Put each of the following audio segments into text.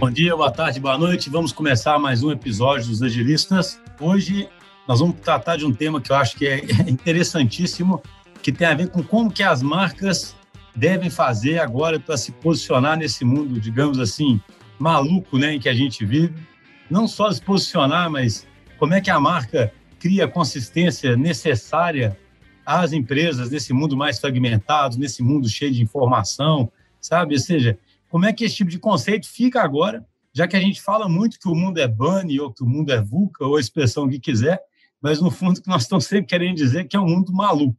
Bom dia, boa tarde, boa noite. Vamos começar mais um episódio dos Agilistas. Hoje nós vamos tratar de um tema que eu acho que é interessantíssimo, que tem a ver com como que as marcas devem fazer agora para se posicionar nesse mundo, digamos assim, maluco, né, em que a gente vive. Não só se posicionar, mas como é que a marca cria a consistência necessária às empresas nesse mundo mais fragmentado, nesse mundo cheio de informação, sabe? Ou seja, como é que esse tipo de conceito fica agora, já que a gente fala muito que o mundo é Bunny ou que o mundo é VUCA ou a expressão que quiser, mas no fundo que nós estamos sempre querendo dizer que é um mundo maluco.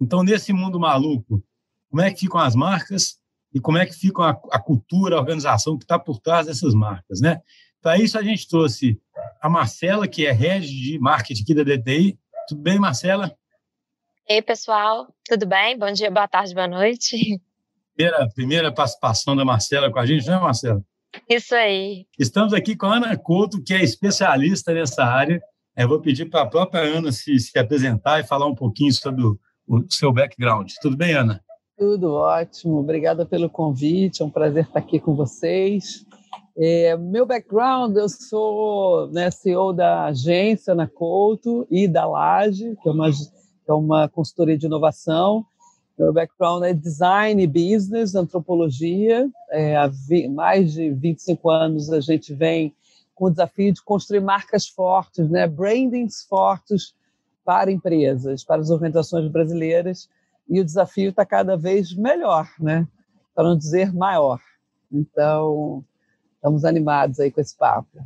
Então, nesse mundo maluco, como é que ficam as marcas e como é que fica a, a cultura, a organização que está por trás dessas marcas, né? Para isso, a gente trouxe a Marcela, que é head de marketing aqui da DTI. Tudo bem, Marcela? Ei, pessoal, tudo bem? Bom dia, boa tarde, boa noite primeira, primeira participação da Marcela com a gente, não é, Marcela? Isso aí. Estamos aqui com a Ana Couto, que é especialista nessa área. Eu vou pedir para a própria Ana se, se apresentar e falar um pouquinho sobre o, o seu background. Tudo bem, Ana? Tudo ótimo. Obrigada pelo convite. É um prazer estar aqui com vocês. É, meu background, eu sou né, CEO da agência na Couto e da Laje, que é uma, que é uma consultoria de inovação. Meu background é design business, antropologia. É, há mais de 25 anos a gente vem com o desafio de construir marcas fortes, né? brandings fortes para empresas, para as organizações brasileiras. E o desafio está cada vez melhor, né? para não dizer maior. Então, estamos animados aí com esse papo.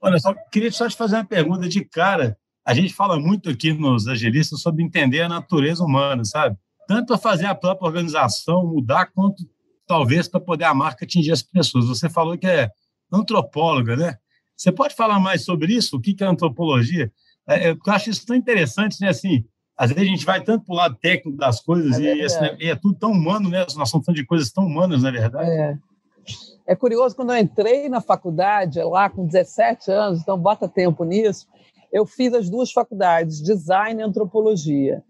Olha, só queria só te fazer uma pergunta de cara. A gente fala muito aqui nos agilistas sobre entender a natureza humana, sabe? Tanto para fazer a própria organização mudar, quanto talvez para poder a marca atingir as pessoas. Você falou que é antropóloga, né? Você pode falar mais sobre isso? O que é antropologia? É, é, eu acho isso tão interessante, né? Assim, às vezes a gente vai tanto para o lado técnico das coisas é e, esse, e, é tudo tão humano, né? Nós estamos falando de coisas tão humanas, na verdade. É. é curioso, quando eu entrei na faculdade, lá com 17 anos, então bota tempo nisso, eu fiz as duas faculdades, design e antropologia.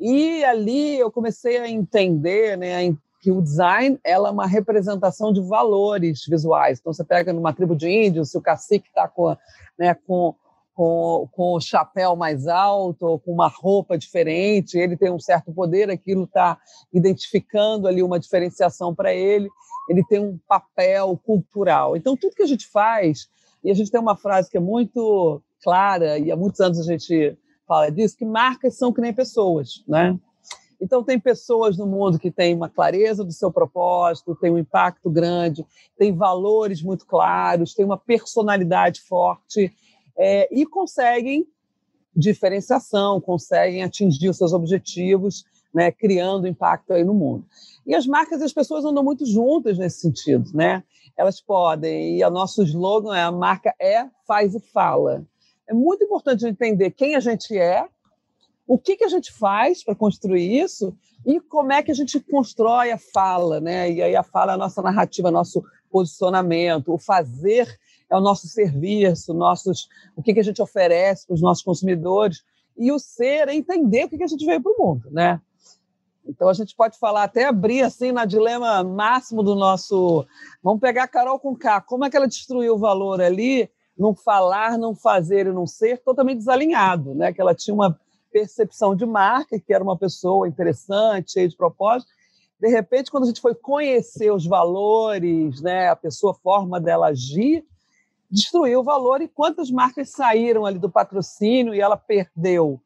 E ali eu comecei a entender né, que o design ela é uma representação de valores visuais. Então, você pega numa tribo de índios, se o cacique está com, né, com, com, com o chapéu mais alto, ou com uma roupa diferente, ele tem um certo poder, aquilo está identificando ali uma diferenciação para ele, ele tem um papel cultural. Então, tudo que a gente faz, e a gente tem uma frase que é muito clara, e há muitos anos a gente fala disso, que marcas são que nem pessoas, né? Então, tem pessoas no mundo que têm uma clareza do seu propósito, têm um impacto grande, têm valores muito claros, têm uma personalidade forte é, e conseguem diferenciação, conseguem atingir os seus objetivos, né, criando impacto aí no mundo. E as marcas e as pessoas andam muito juntas nesse sentido, né? Elas podem, e o nosso slogan é a marca é, faz e fala. É muito importante entender quem a gente é, o que, que a gente faz para construir isso e como é que a gente constrói a fala, né? E aí a fala é a nossa narrativa, nosso posicionamento, o fazer é o nosso serviço, nossos, o que, que a gente oferece para os nossos consumidores e o ser é entender o que, que a gente veio para o mundo, né? Então a gente pode falar até abrir assim na dilema máximo do nosso. Vamos pegar a Carol com K. Como é que ela destruiu o valor ali não falar, não fazer e não ser totalmente desalinhado, né? Que ela tinha uma percepção de marca, que era uma pessoa interessante, cheia de propósito. De repente, quando a gente foi conhecer os valores, né, a pessoa, a forma dela agir, destruiu o valor. E quantas marcas saíram ali do patrocínio e ela perdeu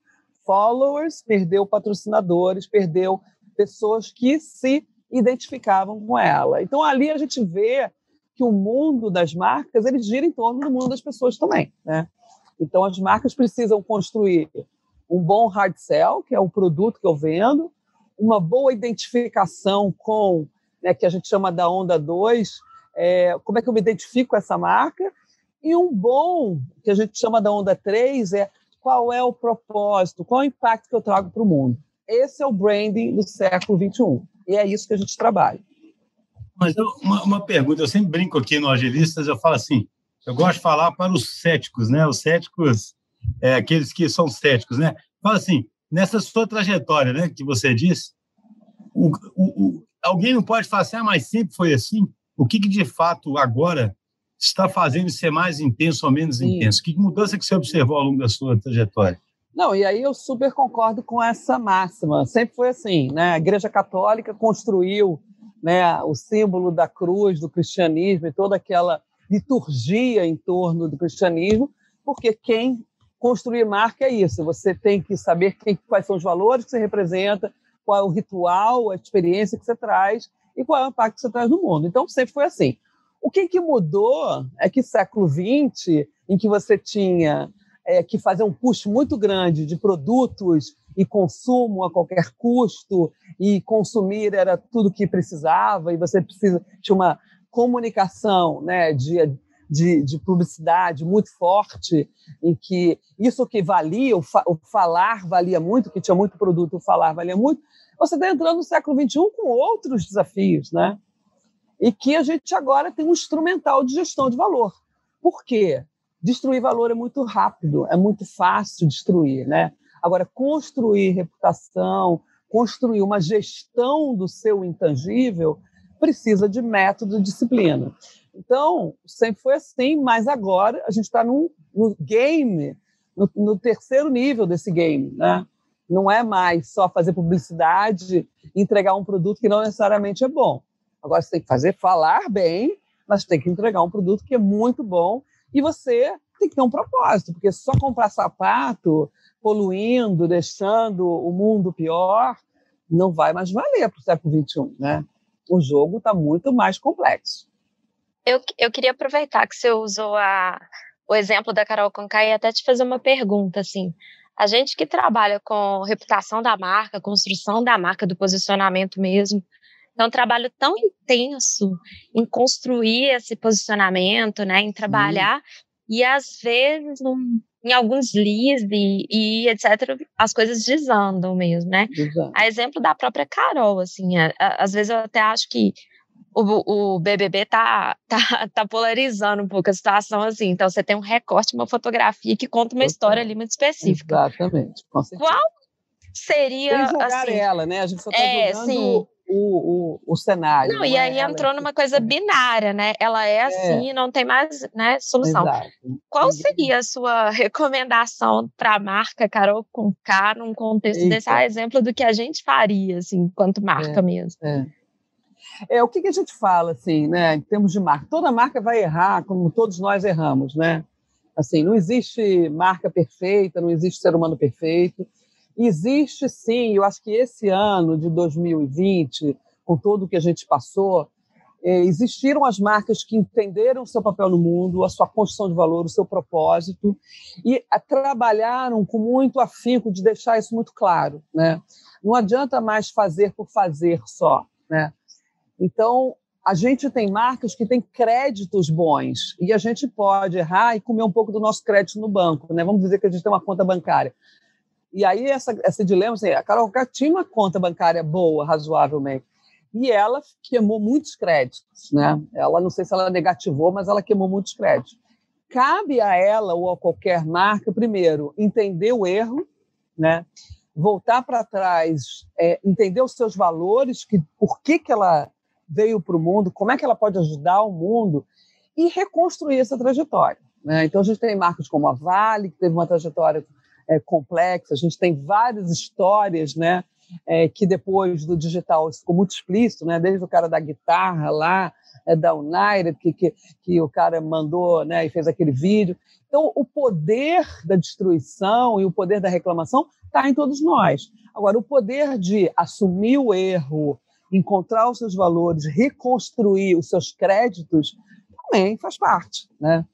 followers, perdeu patrocinadores, perdeu pessoas que se identificavam com ela. Então ali a gente vê que o mundo das marcas ele gira em torno do mundo das pessoas também, né? Então as marcas precisam construir um bom hard sell, que é o produto que eu vendo, uma boa identificação com, né, que a gente chama da onda 2, é, como é que eu me identifico com essa marca, e um bom, que a gente chama da onda 3, é qual é o propósito, qual é o impacto que eu trago para o mundo. Esse é o branding do século 21 e é isso que a gente trabalha. Mas eu, uma, uma, pergunta, eu sempre brinco aqui no Agilistas, eu falo assim, eu gosto de falar para os céticos, né? Os céticos, é, aqueles que são céticos, né? Fala assim, nessa sua trajetória, né, que você disse, o, o, o, alguém não pode falar assim, ah, mas sempre foi assim? o que, que de fato agora está fazendo ser mais intenso ou menos Sim. intenso? Que mudança que você observou ao longo da sua trajetória? Não, e aí eu super concordo com essa máxima. Sempre foi assim, né? A Igreja Católica construiu né, o símbolo da cruz, do cristianismo e toda aquela liturgia em torno do cristianismo, porque quem construir marca é isso. Você tem que saber quem, quais são os valores que você representa, qual é o ritual, a experiência que você traz e qual é o impacto que você traz no mundo. Então sempre foi assim. O que, que mudou é que século XX, em que você tinha é, que fazer um custo muito grande de produtos e consumo a qualquer custo, e consumir era tudo que precisava, e você precisa tinha uma comunicação né, de, de, de publicidade muito forte, em que isso que valia, o, fa, o falar valia muito, que tinha muito produto, o falar valia muito, você está entrando no século XXI com outros desafios, né? E que a gente agora tem um instrumental de gestão de valor. Por quê? Destruir valor é muito rápido, é muito fácil destruir, né? Agora, construir reputação, construir uma gestão do seu intangível, precisa de método e disciplina. Então, sempre foi assim, mas agora a gente está no game, no, no, terceiro nível desse game, né? Não é mais só fazer publicidade, entregar um produto que não necessariamente é bom. Agora você tem que fazer falar bem, mas tem que entregar um produto que é muito bom e você tem que ter um propósito, porque só comprar sapato, poluindo, deixando o mundo pior, não vai mais valer para o século XXI, né? O jogo está muito mais complexo. Eu, eu queria aproveitar que você usou a, o exemplo da Carol Conká e até te fazer uma pergunta, assim. A gente que trabalha com reputação da marca, construção da marca, do posicionamento mesmo, é um trabalho tão intenso em construir esse posicionamento, né, em trabalhar, e às vezes, num, em alguns leads e, e, etc., as coisas desandam mesmo, né? A exemplo da própria Carol, assim, a, a, às vezes eu até acho que o, o BBB tá, tá, tá polarizando um pouco a situação, assim. Então, você tem um recorte, uma fotografia que conta uma história ali muito específica. Exatamente, com certeza. Qual seria, Sem assim... ela, né? A gente só tá é, sim o, o, o cenário. Não, não e é aí entrou numa coisa binária, né? Ela é, é. assim, não tem mais né, solução. Exato. Qual seria a sua recomendação para a marca Carol com K num contexto Eita. desse ah, exemplo do que a gente faria, assim, enquanto marca é, mesmo? É. É, o que, que, a gente fala, assim, né, em termos de marca? Toda marca vai errar, como todos nós erramos, né? Assim, não existe marca perfeita, não existe ser humano perfeito. Existe sim, eu acho que esse ano de 2020, com tudo que a gente passou, é, existiram as marcas que entenderam o seu papel no mundo, a sua construção de valor, o seu propósito, e trabalharam com muito afinco de deixar isso muito claro. Né? Não adianta mais fazer por fazer só. Né? Então, a gente tem marcas que têm créditos bons e a gente pode errar e comer um pouco do nosso crédito no banco. Né? Vamos dizer que a gente tem uma conta bancária. E aí, essa, esse dilema, assim, a Carol K tinha uma conta bancária boa, razoavelmente, e ela queimou muitos créditos. Né? Ela, não sei se ela negativou, mas ela queimou muitos créditos. Cabe a ela ou a qualquer marca, primeiro, entender o erro, né? voltar para trás, é, entender os seus valores, que, por que, que ela veio para o mundo, como é que ela pode ajudar o mundo, e reconstruir essa trajetória. Né? Então, a gente tem marcas como a Vale, que teve uma trajetória é, complexa. A gente tem várias histórias, né? É, que depois do digital ficou muito explícito, né? Desde o cara da guitarra lá, é, da United, que, que, que o cara mandou né, e fez aquele vídeo. Então, o poder da destruição e o poder da reclamação está em todos nós. Agora, o poder de assumir o erro, encontrar os seus valores, reconstruir os seus créditos, também faz parte. Né?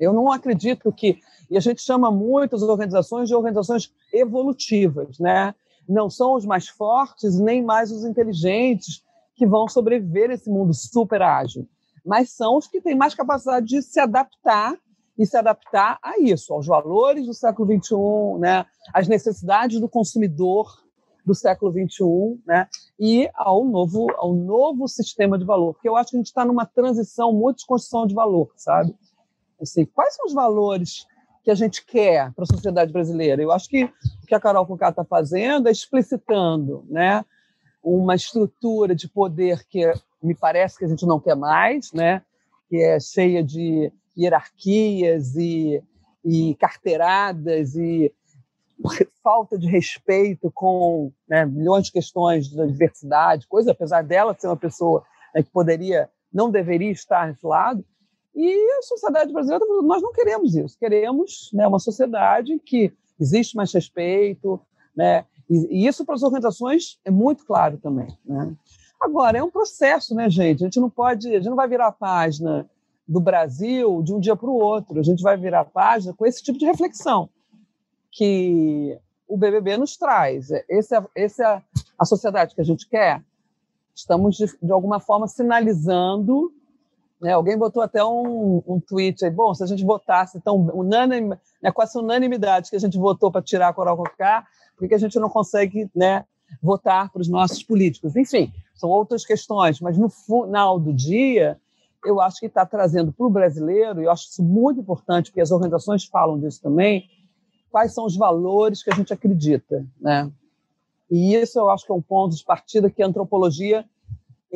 Eu não acredito que e a gente chama muitas organizações de organizações evolutivas, né? Não são os mais fortes nem mais os inteligentes que vão sobreviver nesse mundo super ágil, mas são os que têm mais capacidade de se adaptar e se adaptar a isso, aos valores do século XXI, né? às necessidades do consumidor do século XXI, né? e ao novo, ao novo sistema de valor. Porque eu acho que a gente está numa transição muito de construção de valor, sabe? Assim, quais são os valores que a gente quer para a sociedade brasileira. Eu acho que o que a Carol Conká está fazendo é explicitando né, uma estrutura de poder que me parece que a gente não quer mais, né? que é cheia de hierarquias e, e carteiradas e falta de respeito com né, milhões de questões da diversidade, coisa, apesar dela ser uma pessoa né, que poderia, não deveria estar nesse lado. E a sociedade brasileira, nós não queremos isso. Queremos né, uma sociedade que existe mais respeito, né? E, e, isso para as organizações é muito claro também, né? Agora é um processo, né, gente? A gente não pode, a gente não vai virar a página do Brasil de um dia para o outro. A gente vai virar a página com esse tipo de reflexão que o BBB nos traz. Essa é, esse é a sociedade que a gente quer. Estamos, de, de alguma forma, sinalizando. Né? Alguém botou até um, um tweet aí, bom, se a gente votasse tão unânime, né, com essa unanimidade que a gente votou para tirar a Coral Cocá, por que a gente não consegue né, votar para os nossos políticos? Enfim, são outras questões, mas no final do dia, eu acho que está trazendo para o brasileiro, e eu acho isso muito importante, porque as organizações falam disso também, quais são os valores que a gente acredita, né? E isso eu acho que é um ponto de partida que a antropologia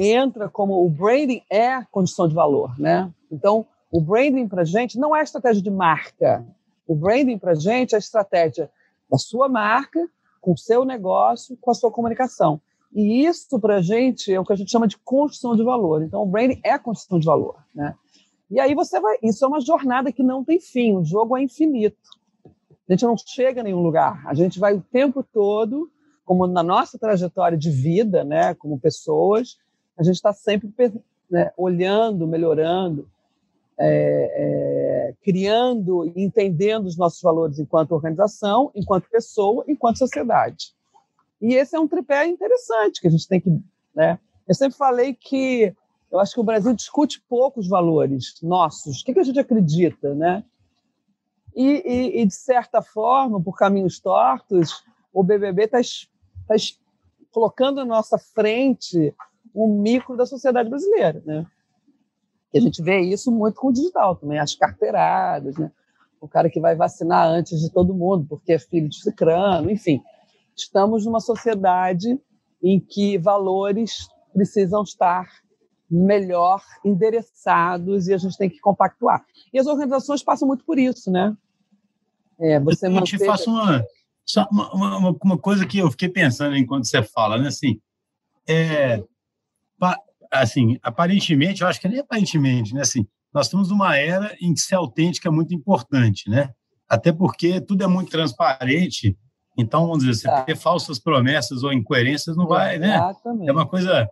entra como o branding é condição de valor, né? Então, o branding para gente não é estratégia de marca. O branding para gente é a estratégia da sua marca, com o seu negócio, com a sua comunicação. E isso, para gente, é o que a gente chama de construção de valor. Então, o branding é construção de valor. Né? E aí você vai. Isso é uma jornada que não tem fim, o jogo é infinito. A gente não chega a nenhum lugar. A gente vai o tempo todo, como na nossa trajetória de vida, né, como pessoas, a gente está sempre né, olhando, melhorando, é, é, criando e entendendo os nossos valores enquanto organização, enquanto pessoa, enquanto sociedade. E esse é um tripé interessante que a gente tem que. Né? Eu sempre falei que eu acho que o Brasil discute pouco os valores nossos. O que, a gente acredita, né? E, e, e, de certa forma, por caminhos tortos, o BBB está tá colocando na nossa frente um micro da sociedade brasileira, né? E a gente vê isso muito com o digital também, as carteiradas, né? O cara que vai vacinar antes de todo mundo porque é filho de cicrano, enfim. Estamos numa sociedade em que valores precisam estar melhor endereçados e a gente tem que compactuar. E as organizações passam muito por isso, né? É, você eu manter... te faço uma, uma, uma, uma, coisa que eu fiquei pensando enquanto você fala, né? Assim, é, assim, aparentemente, eu acho que nem aparentemente, né? Assim, nós estamos numa era em que ser autêntico é muito importante, né? Até porque tudo é muito transparente, então, vamos dizer, você tá. ter falsas promessas ou incoerências não vai, né? É uma coisa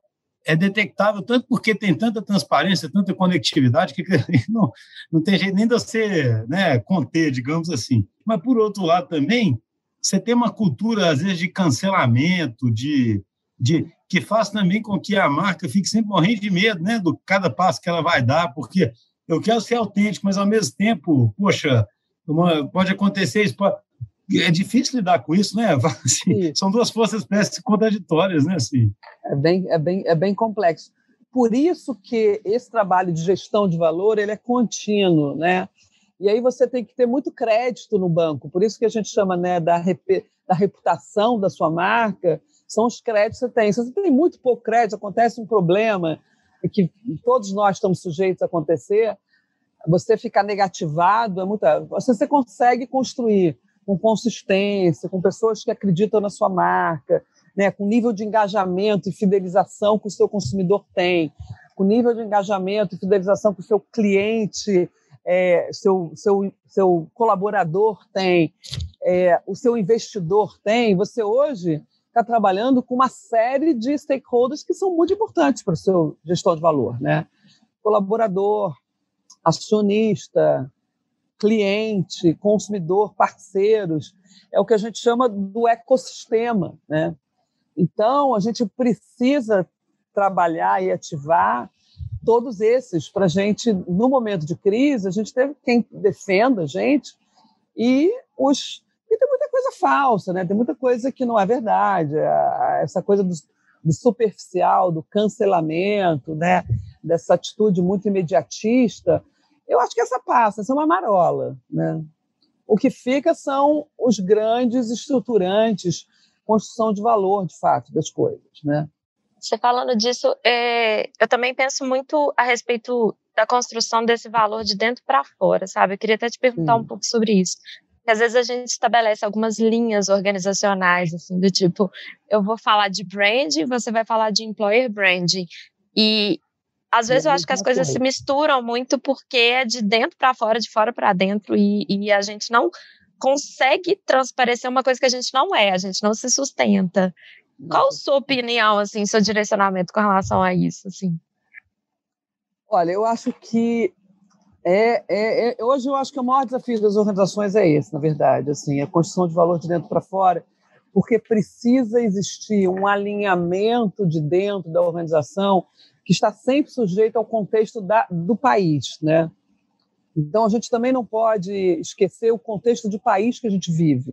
é detectável tanto porque tem tanta transparência, tanta conectividade, que não, não tem jeito nem de você né, conter, digamos assim. Mas, por outro lado, também, você tem uma cultura, às vezes, de cancelamento, de, de que faz também com que a marca fique sempre morrendo de medo né, do cada passo que ela vai dar, porque eu quero ser autêntico, mas, ao mesmo tempo, poxa, uma, pode acontecer isso, pode, é difícil lidar com isso, né? Assim, são duas forças espécies contraditórias, né? Assim. É, bem, é, bem, é bem complexo. Por isso que esse trabalho de gestão de valor ele é contínuo, né? E aí você tem que ter muito crédito no banco. Por isso que a gente chama né, da, rep, da reputação da sua marca, são os créditos que você tem. Se você tem muito pouco crédito, acontece um problema que todos nós estamos sujeitos a acontecer, você ficar negativado é muita. Você consegue construir com consistência, com pessoas que acreditam na sua marca, né, com nível de engajamento e fidelização que o seu consumidor tem, com nível de engajamento e fidelização que o seu cliente, é, seu, seu, seu colaborador tem, é, o seu investidor tem, você hoje está trabalhando com uma série de stakeholders que são muito importantes para o seu gestor de valor, né? Colaborador, acionista, cliente, consumidor, parceiros, é o que a gente chama do ecossistema, né? Então, a gente precisa trabalhar e ativar todos esses para a gente, no momento de crise, a gente teve quem defenda a gente e os coisa falsa, né? Tem muita coisa que não é verdade. Essa coisa do, do superficial, do cancelamento, né? Dessa atitude muito imediatista eu acho que essa passa, essa é uma marola. Né? O que fica são os grandes estruturantes, construção de valor, de fato, das coisas. Né? Você falando disso, é, eu também penso muito a respeito da construção desse valor de dentro para fora, sabe? Eu queria até te perguntar um pouco sobre isso. Às vezes a gente estabelece algumas linhas organizacionais, assim, do tipo, eu vou falar de branding, você vai falar de employer branding. E às vezes eu acho que as coisas se misturam muito porque é de dentro para fora, de fora para dentro, e, e a gente não consegue transparecer uma coisa que a gente não é, a gente não se sustenta. Qual a sua opinião, assim, seu direcionamento com relação a isso, assim? Olha, eu acho que é, é, é, hoje eu acho que o maior desafio das organizações é esse, na verdade, assim, a construção de valor de dentro para fora, porque precisa existir um alinhamento de dentro da organização que está sempre sujeito ao contexto da, do país, né? Então a gente também não pode esquecer o contexto de país que a gente vive.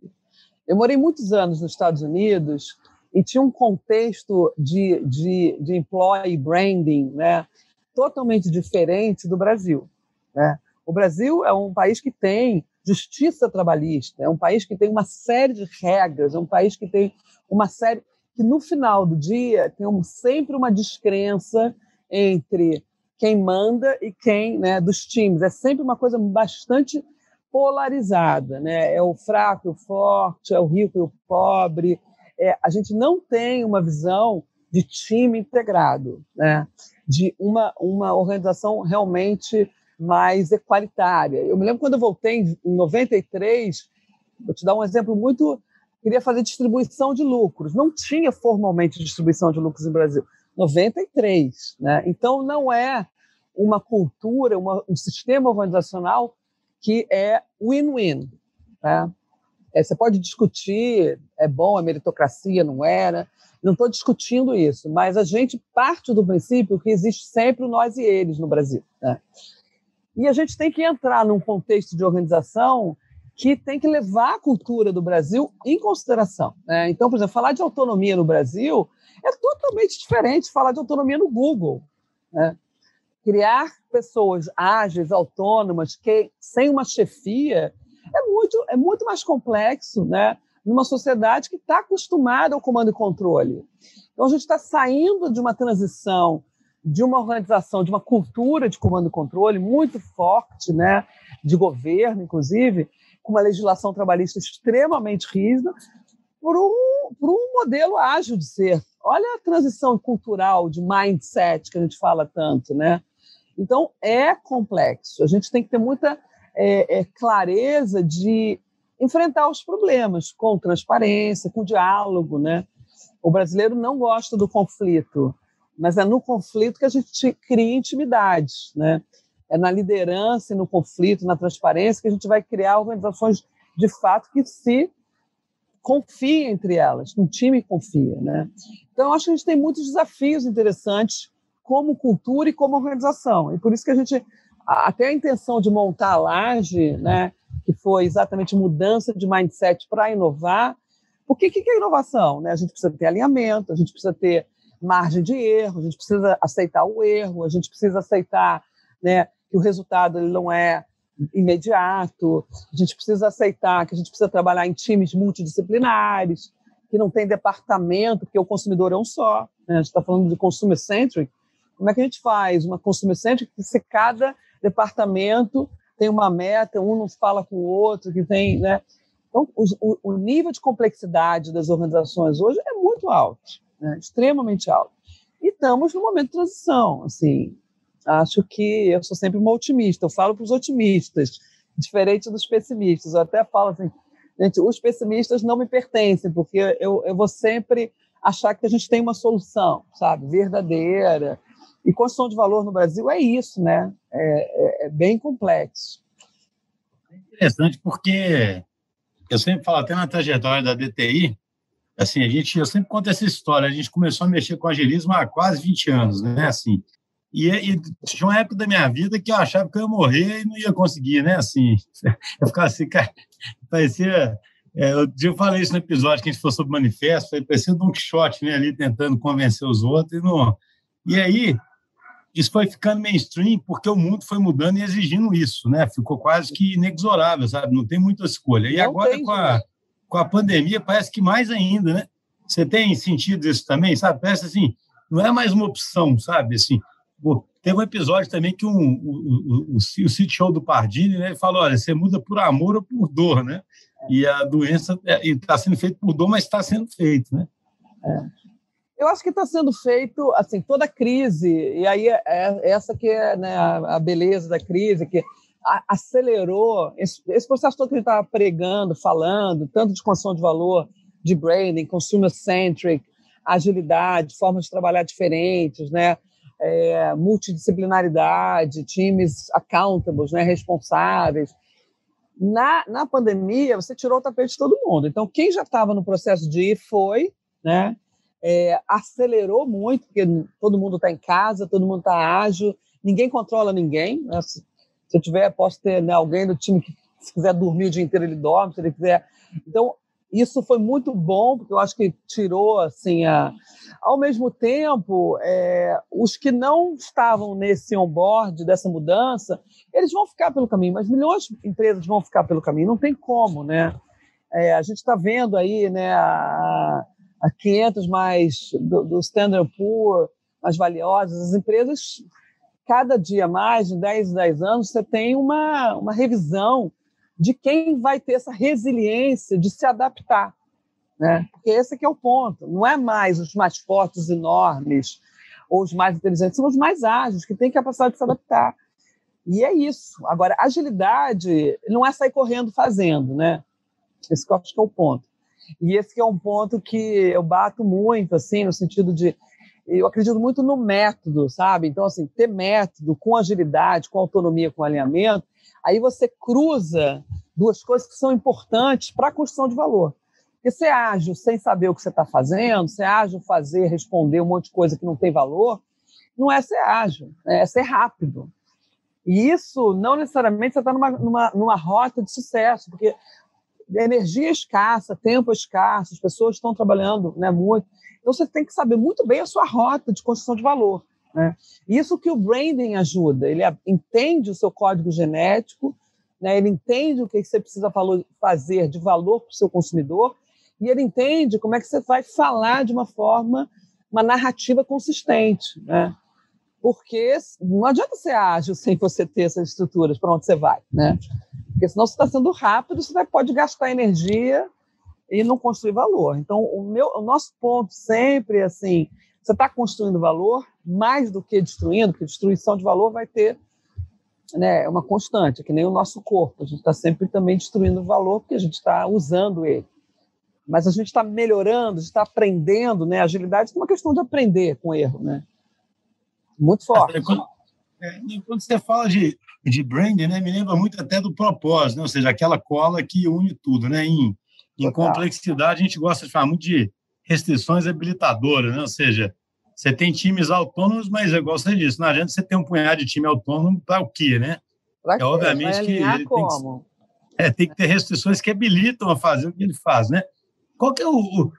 Eu morei muitos anos nos Estados Unidos e tinha um contexto de, de, de employee branding, né? Totalmente diferente do Brasil. Né? O Brasil é um país que tem justiça trabalhista, é um país que tem uma série de regras, é um país que tem uma série que no final do dia tem um, sempre uma descrença entre quem manda e quem, né, dos times. É sempre uma coisa bastante polarizada, né? É o fraco e o forte, é o rico e o pobre. É, a gente não tem uma visão de time integrado, né? De uma uma organização realmente mais equalitária. Eu me lembro quando eu voltei em 93, vou te dar um exemplo muito. Queria fazer distribuição de lucros. Não tinha formalmente distribuição de lucros no Brasil. 93, né? Então não é uma cultura, uma, um sistema organizacional que é win-win. Né? É, você pode discutir, é bom, a meritocracia, não era. Não estou discutindo isso, mas a gente parte do princípio que existe sempre o nós e eles no Brasil. Né? E a gente tem que entrar num contexto de organização que tem que levar a cultura do Brasil em consideração. Né? Então, por exemplo, falar de autonomia no Brasil é totalmente diferente de falar de autonomia no Google. Né? Criar pessoas ágeis, autônomas, que sem uma chefia é muito, é muito mais complexo, né? Numa sociedade que está acostumada ao comando e controle. Então a gente está saindo de uma transição de uma organização, de uma cultura de comando e controle muito forte, né, de governo, inclusive, com uma legislação trabalhista extremamente rígida, por um, por um modelo ágil de ser. Olha a transição cultural, de mindset que a gente fala tanto, né? Então, é complexo. A gente tem que ter muita é, é, clareza de enfrentar os problemas com transparência, com diálogo, né? O brasileiro não gosta do conflito mas é no conflito que a gente cria intimidade, né? É na liderança e no conflito, na transparência, que a gente vai criar organizações de fato que se confiem entre elas, que um time confia, né? Então, acho que a gente tem muitos desafios interessantes como cultura e como organização. E por isso que a gente, até a intenção de montar a Laje, né, que foi exatamente mudança de mindset para inovar, porque o que é inovação? Né? A gente precisa ter alinhamento, a gente precisa ter margem de erro, a gente precisa aceitar o erro, a gente precisa aceitar né, que o resultado ele não é imediato, a gente precisa aceitar que a gente precisa trabalhar em times multidisciplinares, que não tem departamento, porque o consumidor é um só. Né? A gente está falando de consumer centric. Como é que a gente faz uma consumer centric que se cada departamento tem uma meta, um não fala com o outro, que tem, né? Então, o, o nível de complexidade das organizações hoje é muito alto né? extremamente alto. E estamos no momento de transição. Assim, acho que eu sou sempre uma otimista, eu falo para os otimistas, diferente dos pessimistas. Eu até falo assim, gente, os pessimistas não me pertencem, porque eu, eu vou sempre achar que a gente tem uma solução, sabe, verdadeira. E construção de valor no Brasil é isso, né? É, é, é bem complexo. É interessante porque eu sempre falo até na trajetória da DTI, assim, a gente, eu sempre conto essa história, a gente começou a mexer com agilismo há quase 20 anos, né, assim, e, e tinha uma época da minha vida que eu achava que eu ia morrer e não ia conseguir, né, assim, eu ficava assim, cara, parecia, é, eu, eu falei isso no episódio que a gente falou sobre manifesto, foi parecia Don Quixote, né, ali tentando convencer os outros, e, não, e aí, isso foi ficando mainstream porque o mundo foi mudando e exigindo isso, né, ficou quase que inexorável, sabe, não tem muita escolha, e não agora com a com a pandemia parece que mais ainda, né? Você tem sentido isso também, sabe? Parece assim, não é mais uma opção, sabe? Assim, teve um episódio também que um, o, o, o, o Show do Pardini né, falou: olha, você muda por amor ou por dor, né? E a doença está sendo feita por dor, mas está sendo feito, né? É. Eu acho que está sendo feito, assim, toda crise, e aí é, é essa que é né, a, a, beleza da crise, que acelerou esse, esse, processo todo que a gente estava pregando, falando, tanto de construção de valor, de branding, consumer-centric, agilidade, formas de trabalhar diferentes, né? É, multidisciplinaridade, times accountables, né, responsáveis. Na, na pandemia, você tirou o tapete de todo mundo. Então, quem já estava no processo de ir foi, né? é, acelerou muito, porque todo mundo está em casa, todo mundo está ágil, ninguém controla ninguém. Né? Se, eu tiver, posso ter né, alguém do time que, se quiser dormir o dia inteiro, ele dorme, se ele quiser. Então, isso foi muito bom, porque eu acho que tirou, assim, a... ao mesmo tempo, é, os que não estavam nesse onboard dessa mudança, eles vão ficar pelo caminho, mas milhões de empresas vão ficar pelo caminho, não tem como, né? É, a gente está vendo aí, né, a, a 500 mais do, do Standard Poor, mais valiosas, as empresas, cada dia mais, de 10 em 10 anos, você tem uma, uma revisão de quem vai ter essa resiliência de se adaptar. Né? Porque esse é o ponto. Não é mais os mais fortes, enormes, ou os mais inteligentes, são os mais ágeis, que têm capacidade de se adaptar. E é isso. Agora, agilidade não é sair correndo fazendo, né? Esse que eu acho que é o ponto. E esse é um ponto que eu bato muito, assim, no sentido de eu acredito muito no método, sabe? Então, assim, ter método com agilidade, com autonomia, com alinhamento, aí você cruza duas coisas que são importantes para a construção de valor. Porque ser ágil sem saber o que você está fazendo, ser ágil fazer, responder um monte de coisa que não tem valor, não é ser ágil, é ser rápido. E isso não necessariamente você está numa, numa, numa rota de sucesso, porque energia escassa, tempo escasso, as pessoas estão trabalhando né, muito. Então, você tem que saber muito bem a sua rota de construção de valor. Né? Isso que o branding ajuda. Ele entende o seu código genético, né? ele entende o que você precisa fazer de valor para o seu consumidor e ele entende como é que você vai falar de uma forma, uma narrativa consistente. Né? Porque não adianta ser ágil sem você ter essas estruturas para onde você vai. Né? Porque senão você está sendo rápido, você vai, pode gastar energia e não construir valor. Então, o, meu, o nosso ponto sempre é assim: você está construindo valor mais do que destruindo, porque destruição de valor vai ter né, uma constante, que nem o nosso corpo. A gente está sempre também destruindo valor porque a gente está usando ele. Mas a gente está melhorando, a gente está aprendendo, né? Agilidade é uma questão de aprender com erro, né? Muito forte. Quando, é, quando você fala de de branding, né, me lembra muito até do propósito, né? ou seja, aquela cola que une tudo, né? Em, em complexidade, a gente gosta de falar muito de restrições habilitadoras, né? Ou seja, você tem times autônomos, mas é igual você disse, não adianta você ter um punhado de time autônomo para o quê, né? Pra é obviamente que ele tem que, é, tem que ter restrições que habilitam a fazer o que ele faz, né? Qual que é o, o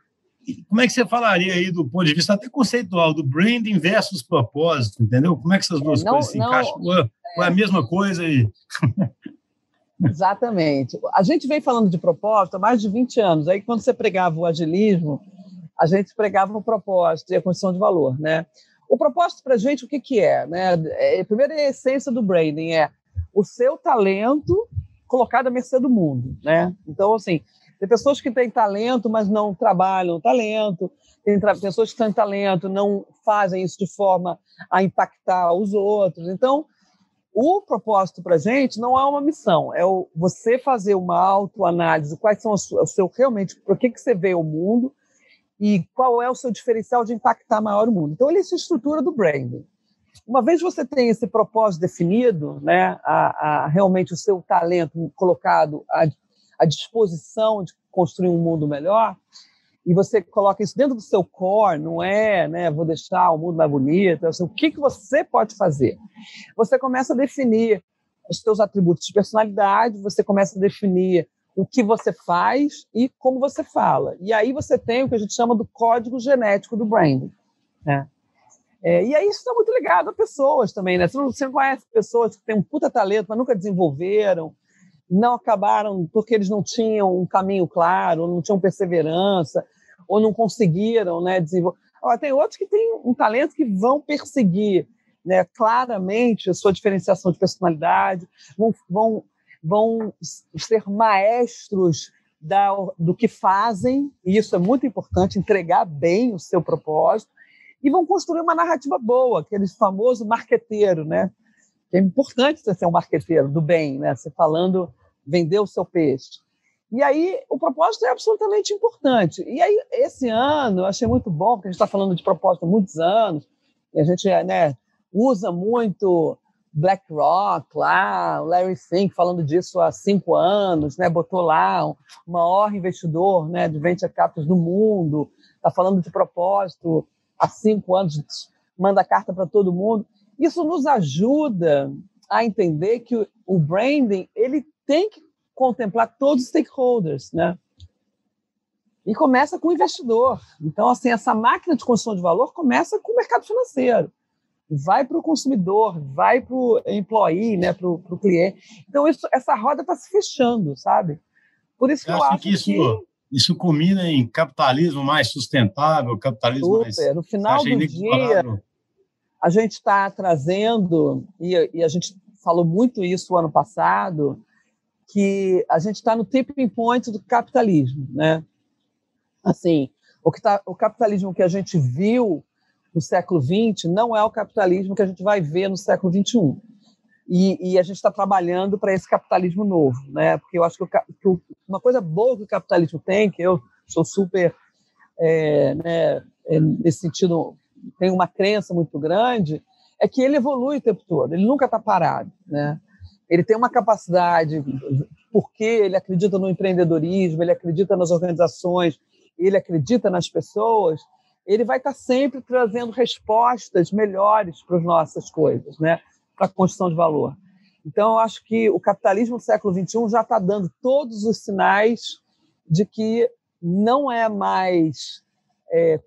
como é que você falaria aí do ponto de vista até conceitual do branding versus propósito, entendeu? Como é que essas duas não, coisas se não, encaixam? Ou é a mesma coisa aí? Exatamente. A gente vem falando de propósito há mais de 20 anos. Aí, quando você pregava o agilismo, a gente pregava o propósito e a construção de valor, né? O propósito para a gente, o que, que é? Né? É, primeiro, é a essência do branding, é o seu talento colocado à mercê do mundo, né? Então, assim, tem pessoas que têm talento, mas não trabalham talento, tem pessoas que têm talento, não fazem isso de forma a impactar os outros. Então, o propósito para a gente não é uma missão, é o, você fazer uma autoanálise, quais são o seu realmente, por que, que você vê o mundo e qual é o seu diferencial de impactar maior o mundo. Então, ele é essa estrutura do branding. Uma vez você tem esse propósito definido, né, a, a realmente o seu talento colocado à, à disposição de construir um mundo melhor, e você coloca isso dentro do seu core, não é, né, vou deixar o mundo mais bonito, assim, o que, que você pode fazer? Você começa a definir os seus atributos de personalidade, você começa a definir o que você faz e como você fala. E aí você tem o que a gente chama do código genético do branding. Né? É, e aí isso está muito ligado a pessoas também, né? Você você não conhece pessoas que têm um puta talento, mas nunca desenvolveram, não acabaram porque eles não tinham um caminho claro, não tinham perseverança, ou não conseguiram né, desenvolver. Agora, tem outros que têm um talento que vão perseguir né, claramente a sua diferenciação de personalidade, vão, vão, vão ser maestros da, do que fazem, e isso é muito importante, entregar bem o seu propósito, e vão construir uma narrativa boa, aquele famoso marqueteiro, né? É importante você ser um marqueteiro do bem, né? Você falando, vender o seu peixe. E aí, o propósito é absolutamente importante. E aí, esse ano, eu achei muito bom, porque a gente está falando de propósito há muitos anos, e a gente né, usa muito BlackRock lá, Larry Fink falando disso há cinco anos, né, botou lá o maior investidor né, de venture capital do mundo, está falando de propósito há cinco anos, manda carta para todo mundo. Isso nos ajuda a entender que o branding ele tem que contemplar todos os stakeholders, né? E começa com o investidor. Então, assim, essa máquina de construção de valor começa com o mercado financeiro. Vai para o consumidor, vai para o employee, né, para o cliente. Então, isso, essa roda está se fechando, sabe? Por isso que eu, eu acho que isso, que... isso culmina em capitalismo mais sustentável, capitalismo Super. mais... No final do dia, a gente está trazendo, e, e a gente falou muito isso o ano passado, que a gente está no tipping point do capitalismo, né? Assim, o, que tá, o capitalismo que a gente viu no século XX não é o capitalismo que a gente vai ver no século XXI. E, e a gente está trabalhando para esse capitalismo novo, né? Porque eu acho que, o, que, uma coisa boa que o capitalismo tem, que eu sou super, é, né, é, nesse sentido, tenho uma crença muito grande, é que ele evolui o tempo todo, ele nunca está parado, né? ele tem uma capacidade, porque ele acredita no empreendedorismo, ele acredita nas organizações, ele acredita nas pessoas, ele vai estar sempre trazendo respostas melhores para as nossas coisas, né? para a construção de valor. Então, eu acho que o capitalismo do século XXI já está dando todos os sinais de que não é mais é,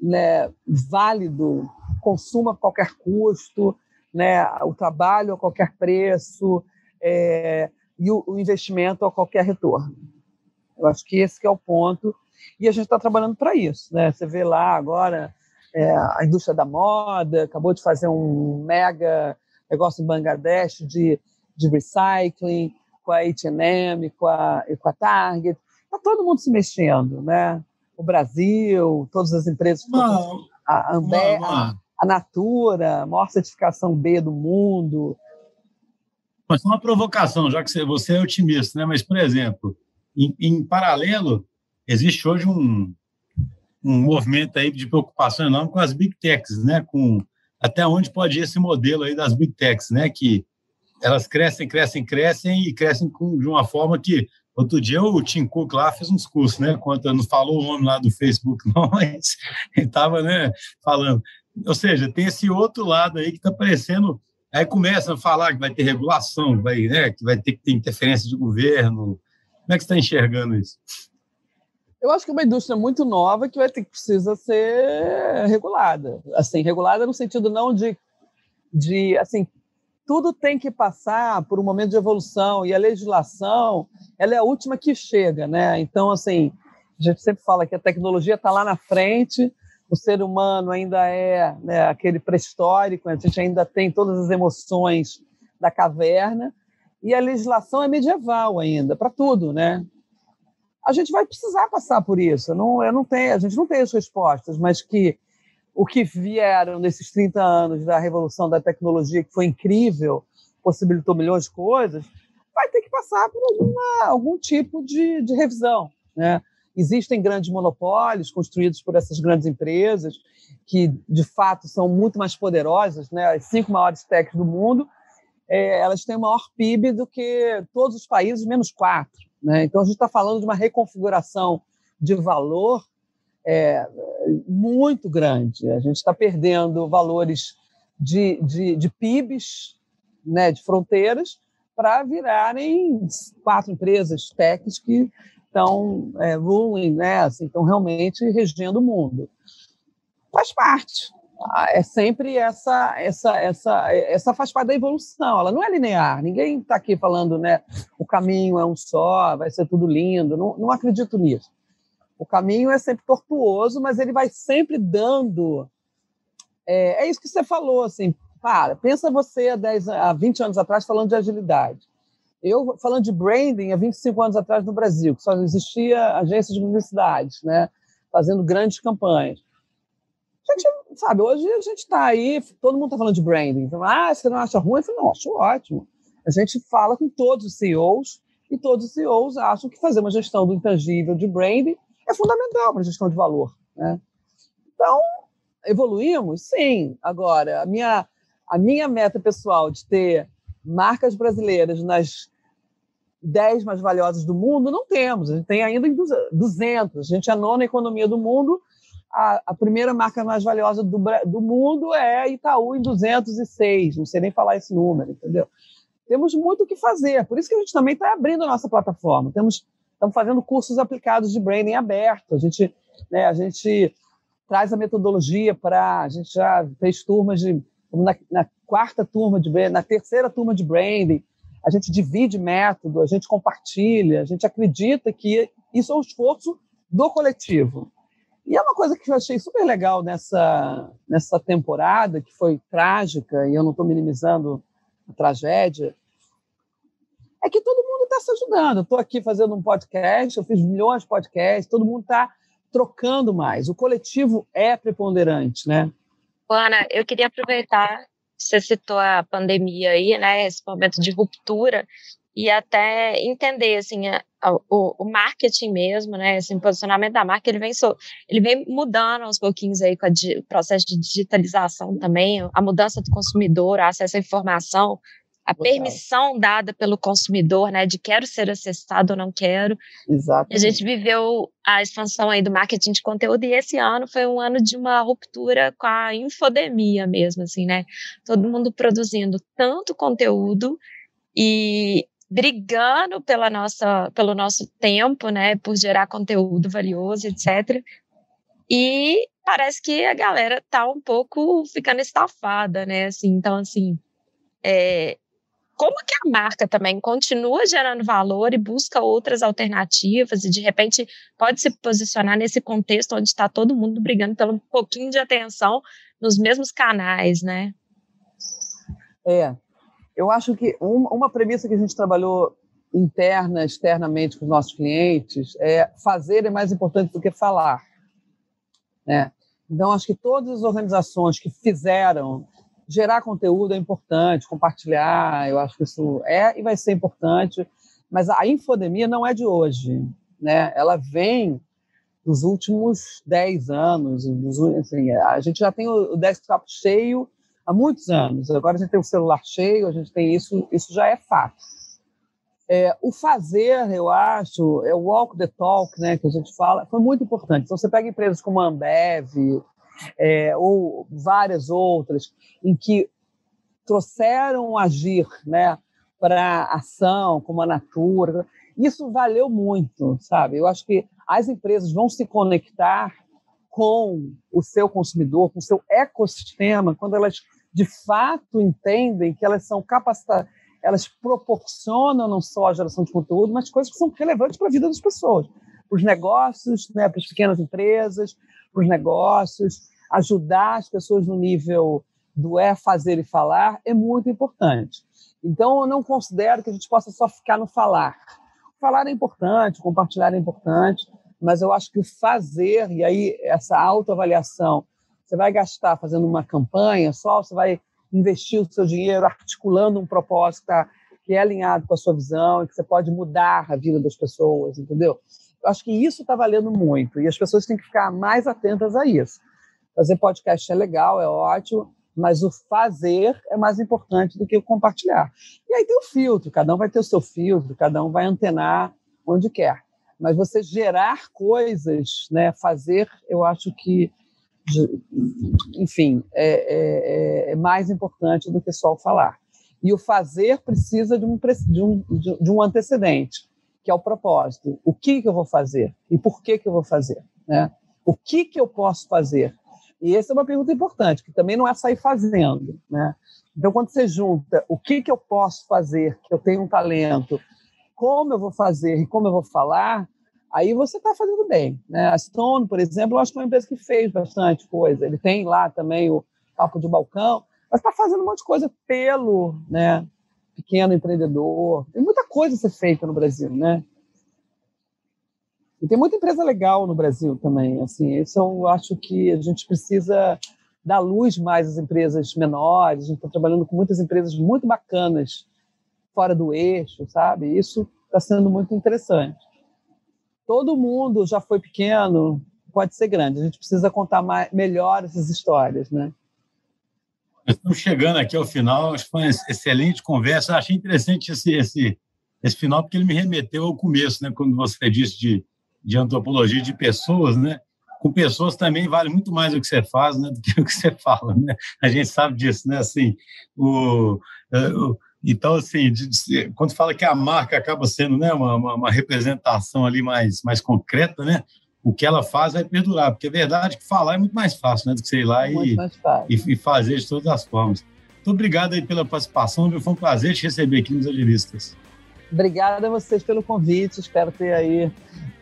né, válido consuma a qualquer custo, né, o trabalho a qualquer preço é, e o, o, investimento a qualquer retorno. Eu acho que esse que é o ponto e a gente está trabalhando para isso. Né? Você vê lá agora é, a indústria da moda acabou de fazer um mega negócio em Bangladesh de, de recycling com a H&M, com a, com a Target. Está todo mundo se mexendo, né? O Brasil, todas as empresas, não, a Amber, não a Natura, maior certificação B do mundo. Mas uma provocação, já que você é otimista, né? Mas, por exemplo, em, em paralelo, existe hoje um, um movimento aí de preocupação enorme com as big techs, né? Com até onde pode ir esse modelo aí das big techs, né? Que elas crescem, crescem, crescem e crescem com, de uma forma que outro dia o Tim Cook lá fez uns cursos, né? Quanto não falou o nome lá do Facebook, não, mas ele estava, né? Falando ou seja, tem esse outro lado aí que está aparecendo. Aí começa a falar que vai ter regulação, vai, né, que vai ter que ter interferência de governo. Como é que você está enxergando isso? Eu acho que é uma indústria muito nova que vai ter que precisa ser regulada. Assim, regulada no sentido não de, de assim, tudo tem que passar por um momento de evolução e a legislação ela é a última que chega, né? Então, assim, a gente sempre fala que a tecnologia está lá na frente, o ser humano ainda é né, aquele pré-histórico, a gente ainda tem todas as emoções da caverna, e a legislação é medieval ainda, para tudo, né? A gente vai precisar passar por isso. Não, eu não tenho, a gente não tem as respostas, mas que o que vieram nesses 30 anos da revolução da tecnologia, que foi incrível, possibilitou milhões de coisas, vai ter que passar por alguma, algum tipo de, de revisão, né? Existem grandes monopólios construídos por essas grandes empresas, que de fato são muito mais poderosas, né? as cinco maiores techs do mundo, é, elas têm maior PIB do que todos os países, menos quatro. Né? Então, a gente está falando de uma reconfiguração de valor é, muito grande. A gente está perdendo valores de, de, de PIBs, né, de fronteiras, para virarem quatro empresas techs que estão é, ruling, né? Assim, estão realmente regendo o mundo. Faz parte. Ah, é sempre essa, essa, essa, essa faz parte da evolução. Ela não é linear. Ninguém está aqui falando, né? O caminho é um só, vai ser tudo lindo. Não, não acredito nisso. O caminho é sempre tortuoso, mas ele vai sempre dando. É, é isso que você falou, assim, para, pensa você há, 10, há 20 anos atrás falando de agilidade. Eu falando de branding há 25 anos atrás no Brasil, que só existia agência de publicidade, né, fazendo grandes campanhas. A gente, sabe, hoje a gente está aí, todo mundo está falando de branding. Então, ah, você não acha ruim? Eu falei, não, acho ótimo. A gente fala com todos os CEOs e todos os CEOs acham que fazer uma gestão do intangível de branding é fundamental para a gestão de valor. Né? Então, evoluímos? Sim. Agora, a minha, a minha meta pessoal de ter marcas brasileiras nas 10 mais valiosas do mundo, não temos. A gente tem ainda 200. A gente é a nona economia do mundo. A, a primeira marca mais valiosa do, do mundo é Itaú em 206. Não sei nem falar esse número, entendeu? Temos muito o que fazer. Por isso que a gente também está abrindo a nossa plataforma. Temos, estamos fazendo cursos aplicados de branding aberto. A gente, né, a gente traz a metodologia para. A gente já fez turmas de na, na quarta turma de branding, na terceira turma de branding, a gente divide método, a gente compartilha, a gente acredita que isso é um esforço do coletivo. E é uma coisa que eu achei super legal nessa, nessa temporada, que foi trágica, e eu não estou minimizando a tragédia, é que todo está se ajudando. Estou aqui fazendo um podcast, eu fiz milhões de podcasts, todo mundo está trocando mais. O coletivo é preponderante, né? Ana, eu queria aproveitar, você citou a pandemia aí, né, esse momento de ruptura, e até entender, assim, a, a, o, o, marketing mesmo, né, esse posicionamento da marca, ele vem, so, ele vem mudando aos pouquinhos aí com o processo de digitalização também, a mudança do consumidor, acesso à informação, a Total. permissão dada pelo consumidor, né, de quero ser acessado ou não quero. Exato. A gente viveu a expansão aí do marketing de conteúdo e esse ano foi um ano de uma ruptura com a infodemia mesmo, assim, né? Todo mundo produzindo tanto conteúdo e brigando pela nossa, pelo nosso tempo, né, por gerar conteúdo valioso, etc. E parece que a galera tá um pouco ficando estafada, né, assim, então, assim, é, como que a marca também continua gerando valor e busca outras alternativas e de repente pode se posicionar nesse contexto onde está todo mundo brigando pelo um pouquinho de atenção nos mesmos canais, né? É, eu acho que uma premissa que a gente trabalhou interna, externamente com os nossos clientes é fazer é mais importante do que falar, né? Então acho que todas as organizações que fizeram gerar conteúdo é importante, compartilhar, eu acho que isso é e vai ser importante, mas a infodemia não é de hoje, né? Ela vem dos últimos 10 anos, dos, assim, a gente já tem o desktop cheio há muitos anos, agora a gente tem o celular cheio, a gente tem isso, isso já é fato. É, o fazer, eu acho, é o walk the talk, né, que a gente fala, foi muito importante. Então, você pega empresas como a Ambev, é, ou várias outras, em que trouxeram agir né, para ação, como a Natura. Isso valeu muito, sabe? Eu acho que as empresas vão se conectar com o seu consumidor, com o seu ecossistema, quando elas de fato entendem que elas são capacitadas, elas proporcionam não só a geração de conteúdo, mas coisas que são relevantes para a vida das pessoas, para os negócios, né, para as pequenas empresas, para os negócios, ajudar as pessoas no nível do é fazer e falar é muito importante. Então, eu não considero que a gente possa só ficar no falar. Falar é importante, compartilhar é importante, mas eu acho que o fazer, e aí essa autoavaliação, você vai gastar fazendo uma campanha só, você vai investir o seu dinheiro articulando um propósito que é alinhado com a sua visão e que você pode mudar a vida das pessoas, entendeu? Acho que isso está valendo muito e as pessoas têm que ficar mais atentas a isso. Fazer podcast é legal, é ótimo, mas o fazer é mais importante do que o compartilhar. E aí tem o filtro, cada um vai ter o seu filtro, cada um vai antenar onde quer. Mas você gerar coisas, né, fazer, eu acho que, enfim, é, é, é mais importante do que só o falar. E o fazer precisa de um, de um, de um antecedente, que é o propósito. O que, que eu vou fazer e por que, que eu vou fazer? Né? O que, que eu posso fazer? E essa é uma pergunta importante, que também não é sair fazendo. Né? Então, quando você junta o que, que eu posso fazer, que eu tenho um talento, como eu vou fazer e como eu vou falar, aí você está fazendo bem. Né? A Stone, por exemplo, eu acho que é uma empresa que fez bastante coisa. Ele tem lá também o papo de balcão, mas está fazendo um monte de coisa pelo né, pequeno empreendedor. Tem muita coisa a ser feita no Brasil, né? E tem muita empresa legal no Brasil também. Assim, isso eu acho que a gente precisa dar luz mais às empresas menores. A gente está trabalhando com muitas empresas muito bacanas fora do eixo, sabe? Isso está sendo muito interessante. Todo mundo já foi pequeno, pode ser grande. A gente precisa contar mais, melhor essas histórias, né? Estamos chegando aqui ao final. Acho que foi uma excelente conversa. Achei interessante esse, esse, esse final, porque ele me remeteu ao começo, né? Quando você disse de de antropologia de pessoas, né? Com pessoas também vale muito mais o que você faz, né, do que o que você fala, né? A gente sabe disso, né? Assim, o, é, o então, assim, de, de, quando fala que a marca acaba sendo né, uma, uma, representação ali mais, mais concreta, né? O que ela faz vai perdurar, porque é verdade que falar é muito mais fácil, né? Do que sei lá e, e, e, fazer de todas as formas. Muito obrigado aí pela participação, foi um prazer te receber aqui nos Agilistas. Obrigada a vocês pelo convite, espero ter aí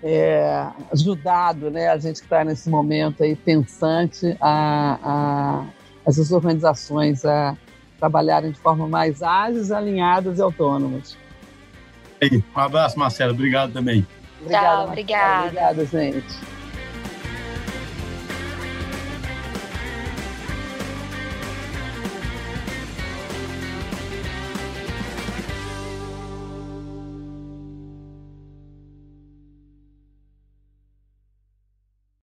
é, ajudado né, a gente que está nesse momento aí pensante a, a, essas organizações a trabalharem de forma mais ágeis, alinhadas e autônomas. Um abraço, Marcelo. Obrigado também. Obrigada, Tchau, obrigada. Obrigada, gente.